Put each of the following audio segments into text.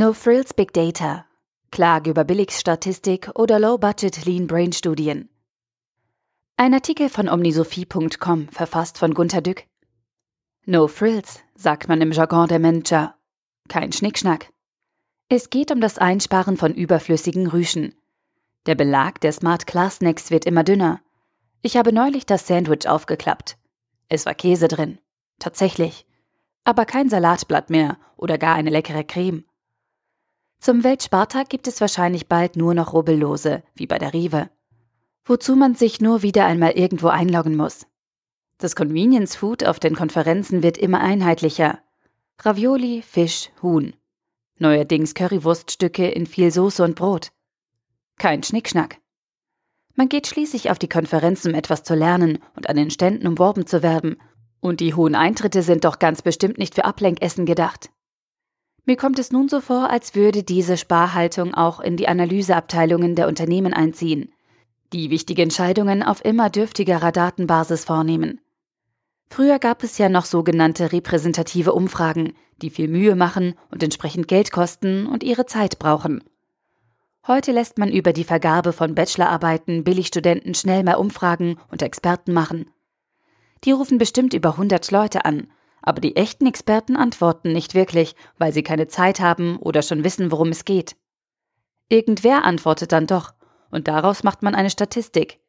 No Frills Big Data. Klage über Billigstatistik oder Low-Budget Lean Brain Studien. Ein Artikel von omnisophie.com, verfasst von Gunter Dück. No Frills, sagt man im Jargon der Manager. Kein Schnickschnack. Es geht um das Einsparen von überflüssigen Rüschen. Der Belag der Smart Class Snacks wird immer dünner. Ich habe neulich das Sandwich aufgeklappt. Es war Käse drin. Tatsächlich. Aber kein Salatblatt mehr oder gar eine leckere Creme. Zum Weltspartag gibt es wahrscheinlich bald nur noch Rubbellose, wie bei der Rive. Wozu man sich nur wieder einmal irgendwo einloggen muss. Das Convenience Food auf den Konferenzen wird immer einheitlicher. Ravioli, Fisch, Huhn. Neuerdings Currywurststücke in viel Soße und Brot. Kein Schnickschnack. Man geht schließlich auf die Konferenzen, um etwas zu lernen und an den Ständen umworben zu werben. Und die hohen Eintritte sind doch ganz bestimmt nicht für Ablenkessen gedacht. Mir kommt es nun so vor, als würde diese Sparhaltung auch in die Analyseabteilungen der Unternehmen einziehen, die wichtige Entscheidungen auf immer dürftigerer Datenbasis vornehmen. Früher gab es ja noch sogenannte repräsentative Umfragen, die viel Mühe machen und entsprechend Geld kosten und ihre Zeit brauchen. Heute lässt man über die Vergabe von Bachelorarbeiten Billigstudenten schnell mal Umfragen und Experten machen. Die rufen bestimmt über 100 Leute an aber die echten Experten antworten nicht wirklich, weil sie keine Zeit haben oder schon wissen, worum es geht. Irgendwer antwortet dann doch, und daraus macht man eine Statistik.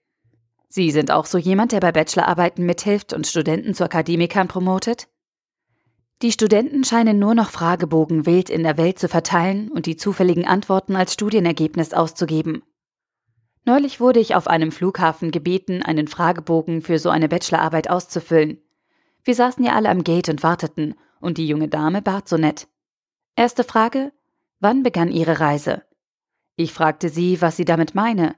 Sie sind auch so jemand, der bei Bachelorarbeiten mithilft und Studenten zu Akademikern promotet? Die Studenten scheinen nur noch Fragebogen wild in der Welt zu verteilen und die zufälligen Antworten als Studienergebnis auszugeben. Neulich wurde ich auf einem Flughafen gebeten, einen Fragebogen für so eine Bachelorarbeit auszufüllen. Wir saßen ja alle am Gate und warteten, und die junge Dame bat so nett. Erste Frage: Wann begann Ihre Reise? Ich fragte sie, was sie damit meine.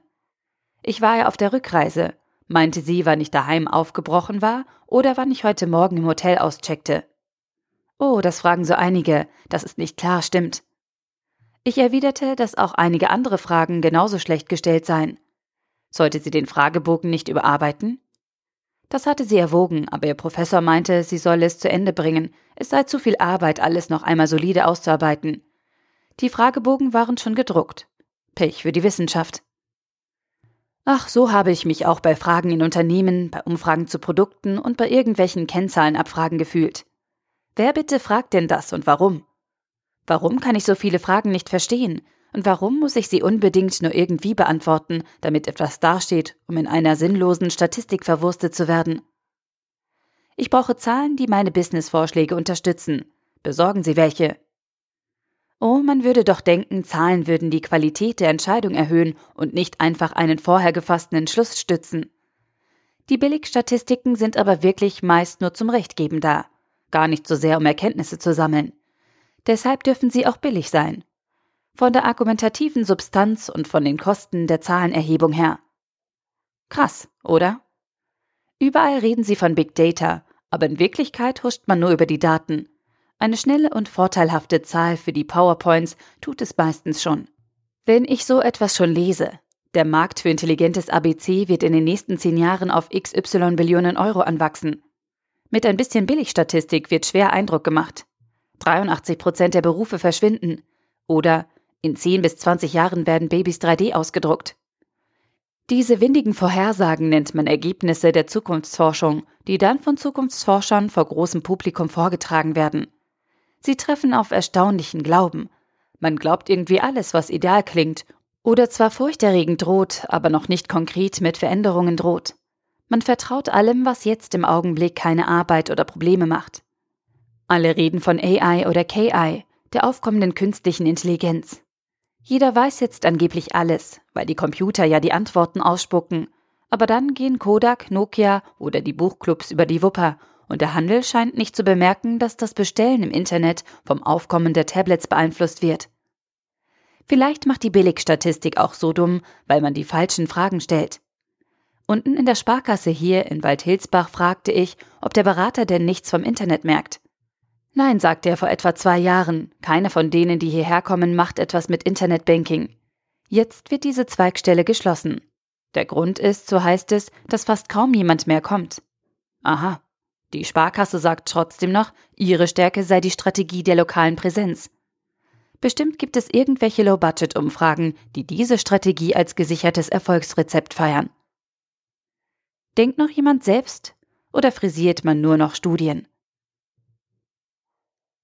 Ich war ja auf der Rückreise, meinte sie, wann ich daheim aufgebrochen war oder wann ich heute Morgen im Hotel auscheckte. Oh, das fragen so einige, das ist nicht klar, stimmt. Ich erwiderte, dass auch einige andere Fragen genauso schlecht gestellt seien. Sollte sie den Fragebogen nicht überarbeiten? Das hatte sie erwogen, aber ihr Professor meinte, sie solle es zu Ende bringen. Es sei zu viel Arbeit, alles noch einmal solide auszuarbeiten. Die Fragebogen waren schon gedruckt. Pech für die Wissenschaft. Ach, so habe ich mich auch bei Fragen in Unternehmen, bei Umfragen zu Produkten und bei irgendwelchen Kennzahlenabfragen gefühlt. Wer bitte fragt denn das und warum? Warum kann ich so viele Fragen nicht verstehen? Und warum muss ich sie unbedingt nur irgendwie beantworten, damit etwas dasteht, um in einer sinnlosen Statistik verwurstet zu werden? Ich brauche Zahlen, die meine Businessvorschläge unterstützen. Besorgen Sie welche. Oh, man würde doch denken, Zahlen würden die Qualität der Entscheidung erhöhen und nicht einfach einen vorher gefassten Entschluss stützen. Die Billigstatistiken sind aber wirklich meist nur zum Rechtgeben da, gar nicht so sehr um Erkenntnisse zu sammeln. Deshalb dürfen sie auch billig sein von der argumentativen Substanz und von den Kosten der Zahlenerhebung her. Krass, oder? Überall reden sie von Big Data, aber in Wirklichkeit huscht man nur über die Daten. Eine schnelle und vorteilhafte Zahl für die PowerPoints tut es meistens schon. Wenn ich so etwas schon lese, der Markt für intelligentes ABC wird in den nächsten zehn Jahren auf XY Billionen Euro anwachsen. Mit ein bisschen Billigstatistik wird schwer Eindruck gemacht. 83 Prozent der Berufe verschwinden. Oder in 10 bis 20 Jahren werden Babys 3D ausgedruckt. Diese windigen Vorhersagen nennt man Ergebnisse der Zukunftsforschung, die dann von Zukunftsforschern vor großem Publikum vorgetragen werden. Sie treffen auf erstaunlichen Glauben. Man glaubt irgendwie alles, was ideal klingt oder zwar furchterregend droht, aber noch nicht konkret mit Veränderungen droht. Man vertraut allem, was jetzt im Augenblick keine Arbeit oder Probleme macht. Alle reden von AI oder KI, der aufkommenden künstlichen Intelligenz. Jeder weiß jetzt angeblich alles, weil die Computer ja die Antworten ausspucken. Aber dann gehen Kodak, Nokia oder die Buchclubs über die Wupper und der Handel scheint nicht zu bemerken, dass das Bestellen im Internet vom Aufkommen der Tablets beeinflusst wird. Vielleicht macht die Billigstatistik auch so dumm, weil man die falschen Fragen stellt. Unten in der Sparkasse hier in Waldhilsbach fragte ich, ob der Berater denn nichts vom Internet merkt. Nein, sagte er vor etwa zwei Jahren, keiner von denen, die hierher kommen, macht etwas mit Internetbanking. Jetzt wird diese Zweigstelle geschlossen. Der Grund ist, so heißt es, dass fast kaum jemand mehr kommt. Aha. Die Sparkasse sagt trotzdem noch, ihre Stärke sei die Strategie der lokalen Präsenz. Bestimmt gibt es irgendwelche Low-Budget-Umfragen, die diese Strategie als gesichertes Erfolgsrezept feiern. Denkt noch jemand selbst oder frisiert man nur noch Studien?